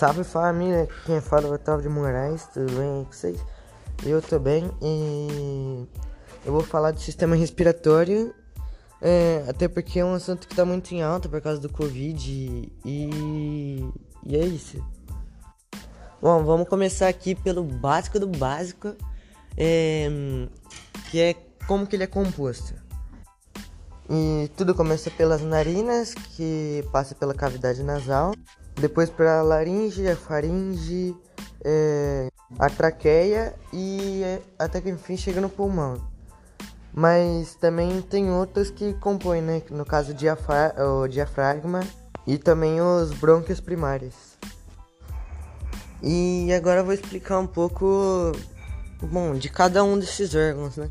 Salve família, quem fala é o Otávio de Moraes, tudo bem com vocês? Eu tô bem e eu vou falar do sistema respiratório, é, até porque é um assunto que tá muito em alta por causa do Covid e, e é isso. Bom, vamos começar aqui pelo básico do básico, é, que é como que ele é composto. E tudo começa pelas narinas, que passa pela cavidade nasal depois para a laringe, a faringe, é, a traqueia e é, até que enfim chega no pulmão. Mas também tem outros que compõem, né? No caso o diafragma e também os brônquios primários. E agora eu vou explicar um pouco, bom, de cada um desses órgãos, né?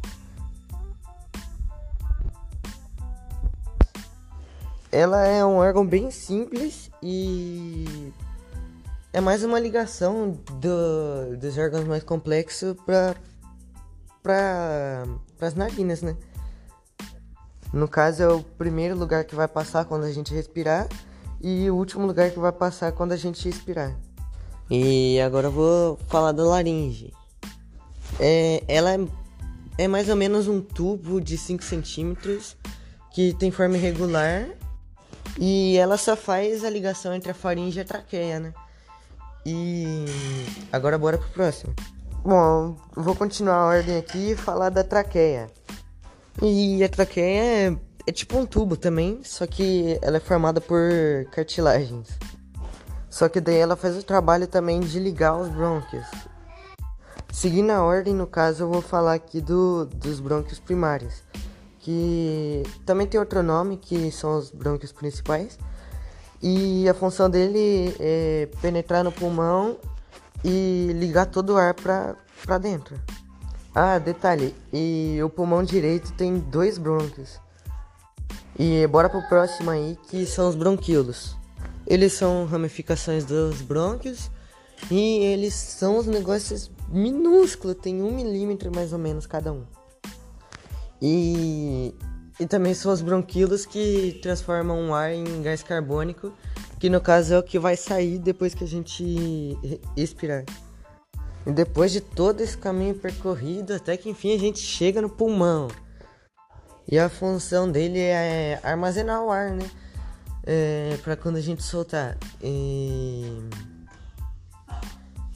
Ela é um órgão bem simples e é mais uma ligação do, dos órgãos mais complexos para para as narinas, né? No caso é o primeiro lugar que vai passar quando a gente respirar e o último lugar que vai passar quando a gente expirar. E agora eu vou falar da laringe. É, ela é, é mais ou menos um tubo de 5 centímetros que tem forma irregular e ela só faz a ligação entre a faringe e a traqueia, né? E agora bora pro próximo. Bom, vou continuar a ordem aqui e falar da traqueia. E a traqueia é, é tipo um tubo também, só que ela é formada por cartilagens. Só que daí ela faz o trabalho também de ligar os brônquios. Seguindo a ordem, no caso, eu vou falar aqui do, dos brônquios primários que também tem outro nome, que são os brônquios principais. E a função dele é penetrar no pulmão e ligar todo o ar para dentro. Ah, detalhe, e o pulmão direito tem dois brônquios. E bora pro próximo aí, que são os bronquíolos. Eles são ramificações dos brônquios e eles são os negócios minúsculos, tem um milímetro mais ou menos cada um. E, e também são os bronquíolos que transformam o ar em gás carbônico, que no caso é o que vai sair depois que a gente expirar. E depois de todo esse caminho percorrido, até que enfim a gente chega no pulmão. E a função dele é armazenar o ar, né? É, para quando a gente soltar. E...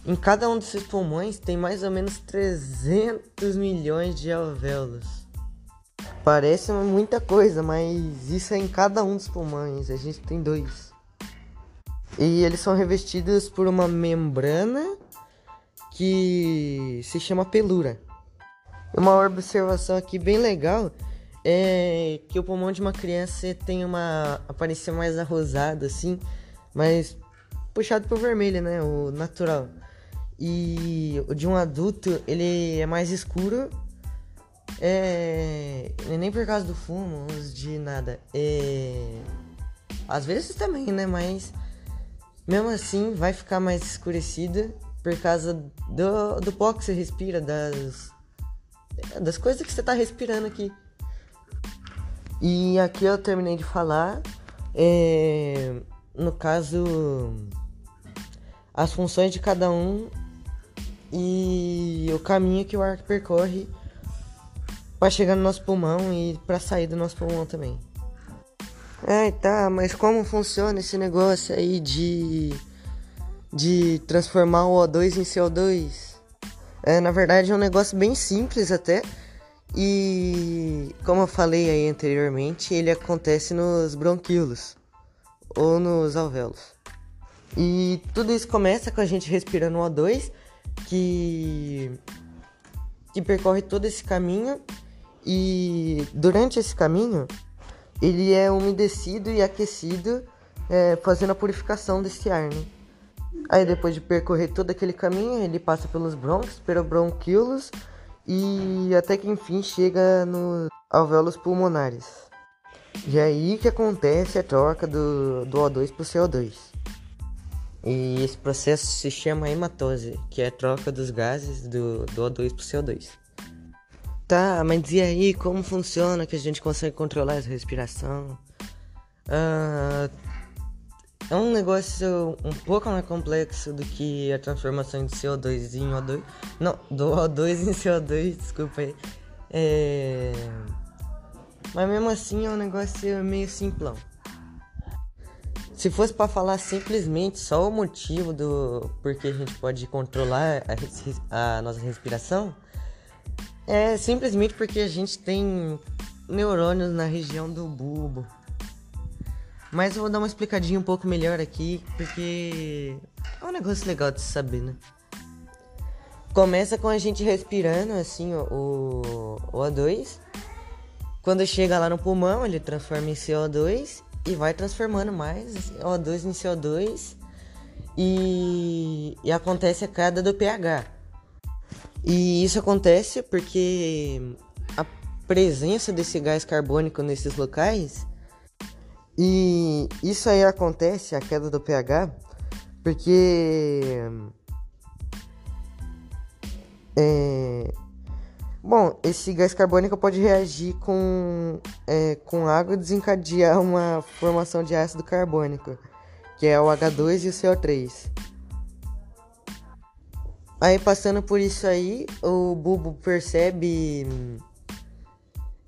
Em cada um desses pulmões tem mais ou menos 300 milhões de alvéolos. Parece muita coisa, mas isso é em cada um dos pulmões. A gente tem dois. E eles são revestidos por uma membrana que se chama pelura. Uma observação aqui bem legal é que o pulmão de uma criança tem uma aparência mais arrosada assim, mas puxado pro vermelho, né, o natural. E o de um adulto, ele é mais escuro é. Nem por causa do fumo, de nada. É. Às vezes também, né? Mas mesmo assim vai ficar mais escurecida por causa do, do pó que você respira, das, das coisas que você tá respirando aqui. E aqui eu terminei de falar. É, no caso, as funções de cada um e o caminho que o ar percorre para chegar no nosso pulmão e para sair do nosso pulmão também. É, tá, mas como funciona esse negócio aí de de transformar o O2 em CO2? É, na verdade é um negócio bem simples até. E como eu falei aí anteriormente, ele acontece nos bronquíolos ou nos alvéolos. E tudo isso começa com a gente respirando o O2, que que percorre todo esse caminho e durante esse caminho, ele é umedecido e aquecido, é, fazendo a purificação desse ar. Né? Aí depois de percorrer todo aquele caminho, ele passa pelos brônquios, pelos bronquíolos e até que enfim chega nos alvéolos pulmonares. E é aí que acontece a troca do, do O2 para o CO2. E esse processo se chama hematose, que é a troca dos gases do, do O2 para o CO2. Tá, mas e aí, como funciona que a gente consegue controlar essa respiração? Uh, é um negócio um pouco mais complexo do que a transformação de CO2 em O2. Não, do O2 em CO2, desculpa aí. É... Mas mesmo assim é um negócio meio simplão. Se fosse para falar simplesmente só o motivo do porquê a gente pode controlar a, a nossa respiração, é simplesmente porque a gente tem neurônios na região do bulbo. Mas eu vou dar uma explicadinha um pouco melhor aqui, porque é um negócio legal de se saber, né? Começa com a gente respirando assim o, o O2. Quando chega lá no pulmão, ele transforma em CO2 e vai transformando mais assim, O2 em CO2 e, e acontece a queda do pH. E isso acontece porque a presença desse gás carbônico nesses locais e isso aí acontece, a queda do pH, porque. É, bom, esse gás carbônico pode reagir com, é, com água e desencadear uma formação de ácido carbônico, que é o H2 e o CO3. Aí passando por isso aí, o bulbo percebe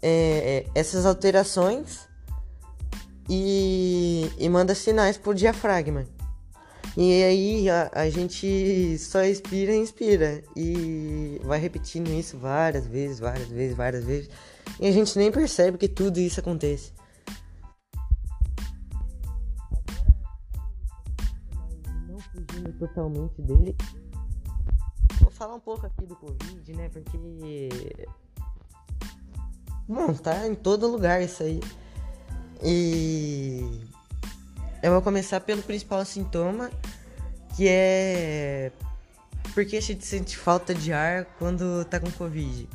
é, é essas alterações e, e manda sinais pro diafragma. E aí a, a gente só expira e inspira. E vai repetindo isso várias vezes, várias vezes, várias vezes. E a gente nem percebe que tudo isso acontece. Não fugindo totalmente dele. Falar um pouco aqui do Covid, né? Porque. Bom, tá em todo lugar isso aí. E eu vou começar pelo principal sintoma, que é porque a gente sente falta de ar quando tá com Covid.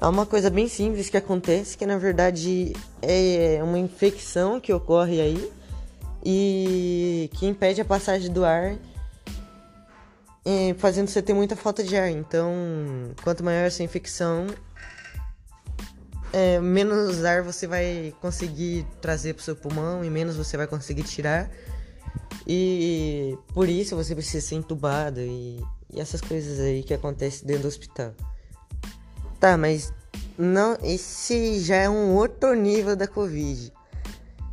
É uma coisa bem simples que acontece, que na verdade é uma infecção que ocorre aí e que impede a passagem do ar, fazendo você ter muita falta de ar. Então, quanto maior essa infecção, é, menos ar você vai conseguir trazer para o seu pulmão e menos você vai conseguir tirar. E por isso você precisa ser entubado e, e essas coisas aí que acontecem dentro do hospital. Tá, mas não, esse já é um outro nível da Covid.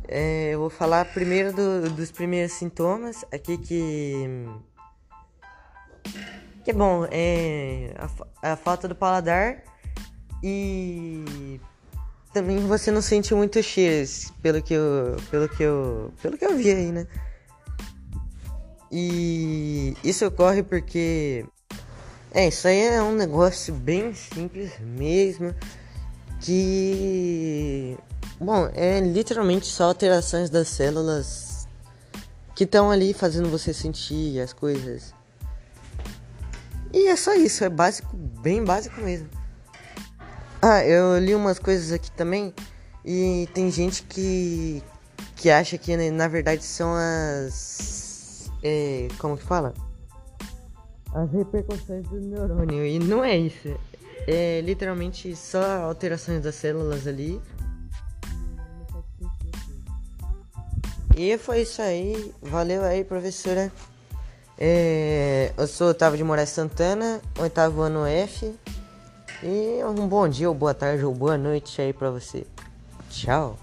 É, eu vou falar primeiro do, dos primeiros sintomas aqui que que é bom é a, a falta do paladar e também você não sente muito cheiros, pelo que eu, pelo que eu, pelo que eu vi aí, né? E isso ocorre porque é, isso aí é um negócio bem simples mesmo, que bom, é literalmente só alterações das células que estão ali fazendo você sentir as coisas. E é só isso, é básico, bem básico mesmo. Ah, eu li umas coisas aqui também e tem gente que que acha que né, na verdade são as é, como que fala? As repercussões do neurônio e não é isso. É literalmente só alterações das células ali. E foi isso aí. Valeu aí, professora. É, eu sou Otávio de Moraes Santana, oitavo ano F. E um bom dia, ou boa tarde, ou boa noite aí pra você. Tchau.